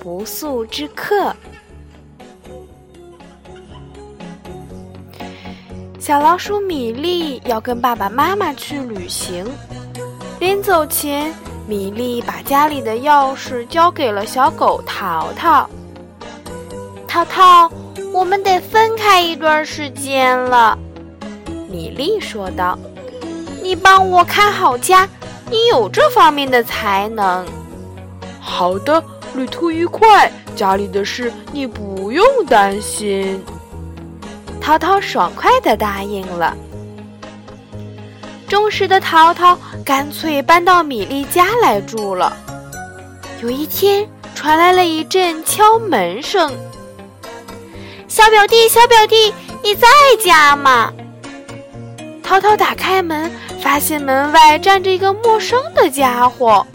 不速之客》。小老鼠米粒要跟爸爸妈妈去旅行，临走前，米粒把家里的钥匙交给了小狗淘淘。淘淘，我们得分开一段时间了，米粒说道：“你帮我看好家。”你有这方面的才能。好的，旅途愉快，家里的事你不用担心。淘淘爽快的答应了。忠实的淘淘干脆搬到米粒家来住了。有一天，传来了一阵敲门声。小表弟，小表弟，你在家吗？淘淘打开门，发现门外站着一个陌生的家伙。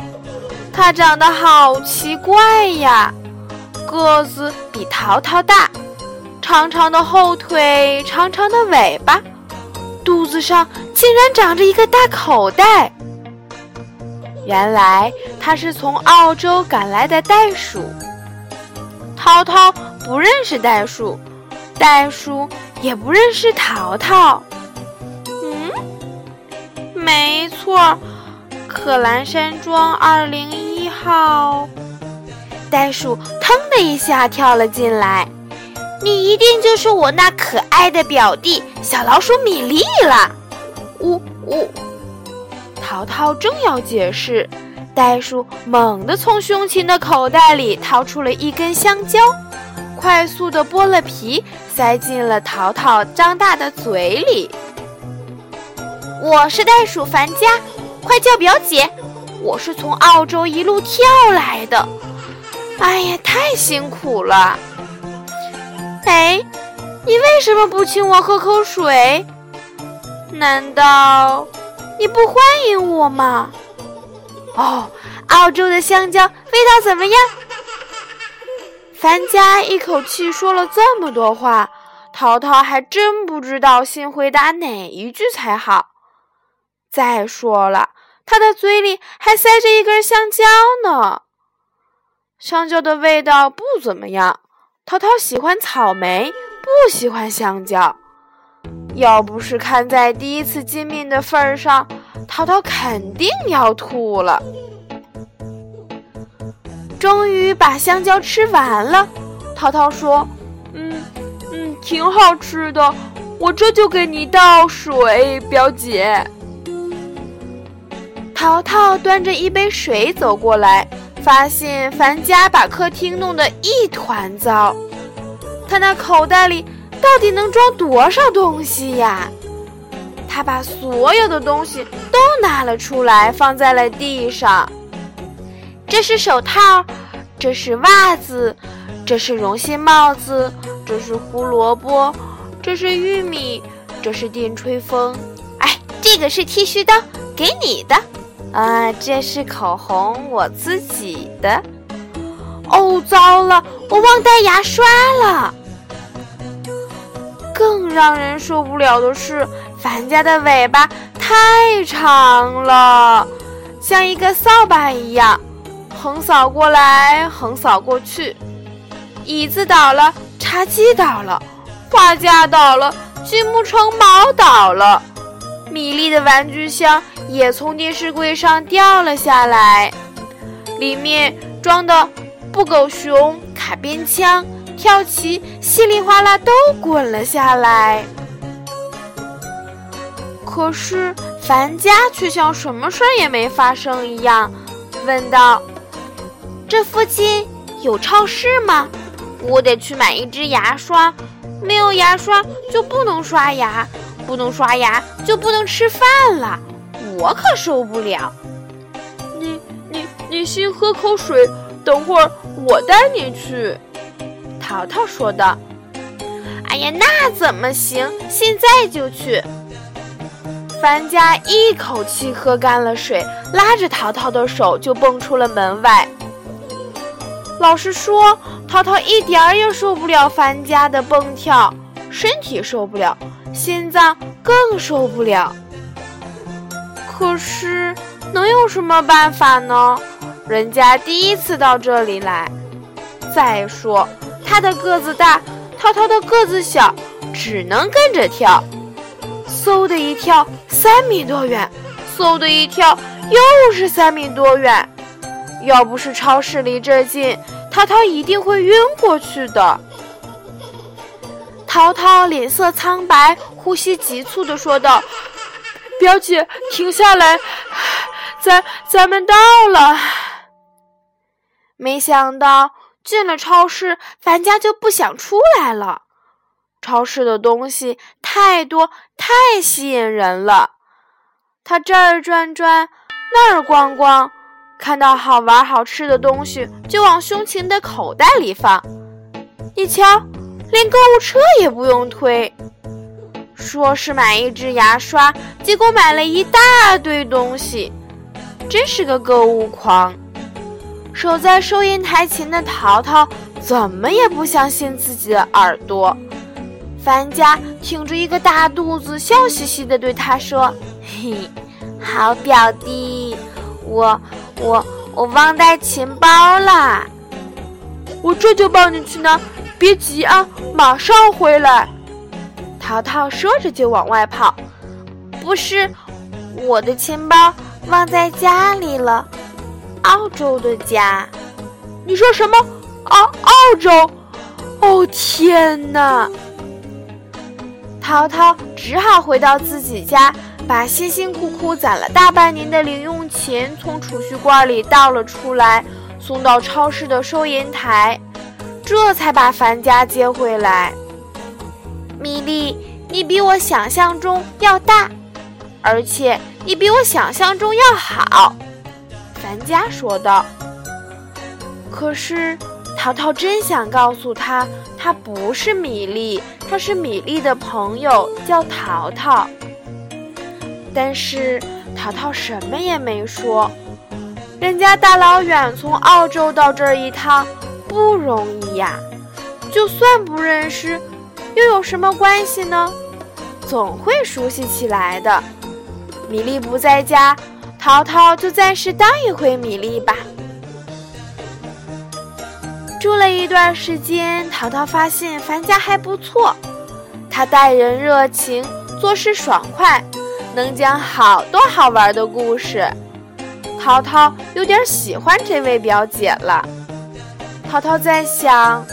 它长得好奇怪呀，个子比淘淘大，长长的后腿，长长的尾巴，肚子上竟然长着一个大口袋。原来他是从澳洲赶来的袋鼠。淘淘不认识袋鼠，袋鼠也不认识淘淘。嗯没错，克兰山庄二零一号。袋鼠腾的一下跳了进来，你一定就是我那可爱的表弟小老鼠米粒了。呜呜，淘淘正要解释，袋鼠猛地从胸前的口袋里掏出了一根香蕉，快速地剥了皮，塞进了淘淘张大的嘴里。我是袋鼠凡家，快叫表姐！我是从澳洲一路跳来的，哎呀，太辛苦了！哎，你为什么不请我喝口水？难道你不欢迎我吗？哦，澳洲的香蕉味道怎么样？樊家一口气说了这么多话，淘淘还真不知道先回答哪一句才好。再说了，他的嘴里还塞着一根香蕉呢。香蕉的味道不怎么样，淘淘喜欢草莓，不喜欢香蕉。要不是看在第一次见面的份儿上，淘淘肯定要吐了。终于把香蕉吃完了，淘淘说：“嗯嗯，挺好吃的，我这就给你倒水，表姐。”淘淘端着一杯水走过来，发现樊家把客厅弄得一团糟。他那口袋里到底能装多少东西呀？他把所有的东西都拿了出来，放在了地上。这是手套，这是袜子，这是绒线帽子，这是胡萝卜，这是玉米，这是电吹风。哎，这个是剃须刀，给你的。啊，这是口红，我自己的。哦，糟了，我忘带牙刷了。更让人受不了的是，樊家的尾巴太长了，像一个扫把一样，横扫过来，横扫过去。椅子倒了，茶几倒了，画架倒了，积木城堡倒了。米粒的玩具箱也从电视柜上掉了下来，里面装的布狗熊、卡宾枪、跳棋，稀里哗啦都滚了下来。可是樊家却像什么事儿也没发生一样，问道：“这附近有超市吗？我得去买一支牙刷，没有牙刷就不能刷牙。”不能刷牙就不能吃饭了，我可受不了。你你你先喝口水，等会儿我带你去。”淘淘说道。“哎呀，那怎么行？现在就去。”樊家一口气喝干了水，拉着淘淘的手就蹦出了门外。老实说，淘淘一点儿也受不了樊家的蹦跳，身体受不了，心脏更受不了。可是，能有什么办法呢？人家第一次到这里来。再说，他的个子大，淘淘的个子小，只能跟着跳。嗖的一跳，三米多远；嗖的一跳，又是三米多远。要不是超市离这近，淘淘一定会晕过去的。淘淘脸色苍白，呼吸急促地说道：“表姐，停下来，咱咱们到了。”没想到进了超市，樊家就不想出来了。超市的东西太多，太吸引人了。他这儿转转，那儿逛逛。看到好玩好吃的东西，就往胸前的口袋里放。你瞧，连购物车也不用推。说是买一支牙刷，结果买了一大堆东西，真是个购物狂。守在收银台前的淘淘怎么也不相信自己的耳朵。樊家挺着一个大肚子，笑嘻嘻地对他说：“嘿，好表弟，我……”我我忘带钱包了，我这就帮你去拿，别急啊，马上回来。淘淘说着就往外跑。不是，我的钱包忘在家里了，澳洲的家。你说什么？澳澳洲？哦天哪！淘淘只好回到自己家。把辛辛苦苦攒了大半年的零用钱从储蓄罐里倒了出来，送到超市的收银台，这才把樊家接回来。米粒，你比我想象中要大，而且你比我想象中要好，樊家说道。可是淘淘真想告诉他，他不是米粒，他是米粒的朋友，叫淘淘。但是淘淘什么也没说，人家大老远从澳洲到这儿一趟不容易呀。就算不认识，又有什么关系呢？总会熟悉起来的。米粒不在家，淘淘就暂时当一回米粒吧。住了一段时间，淘淘发现樊家还不错，他待人热情，做事爽快。能讲好多好玩的故事，淘淘有点喜欢这位表姐了。淘淘在想，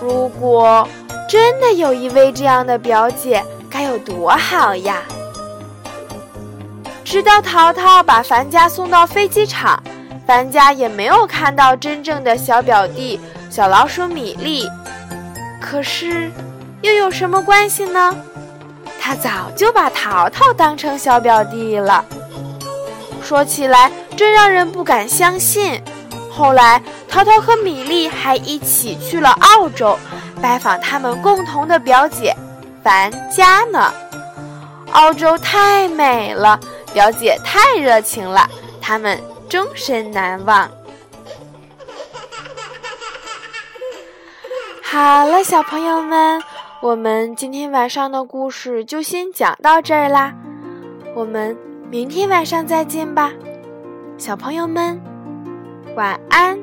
如果真的有一位这样的表姐，该有多好呀！直到淘淘把樊家送到飞机场，樊家也没有看到真正的小表弟小老鼠米粒。可是，又有什么关系呢？他早就把淘淘当成小表弟了。说起来，真让人不敢相信。后来，淘淘和米粒还一起去了澳洲，拜访他们共同的表姐樊家呢。澳洲太美了，表姐太热情了，他们终身难忘。好了，小朋友们。我们今天晚上的故事就先讲到这儿啦，我们明天晚上再见吧，小朋友们，晚安。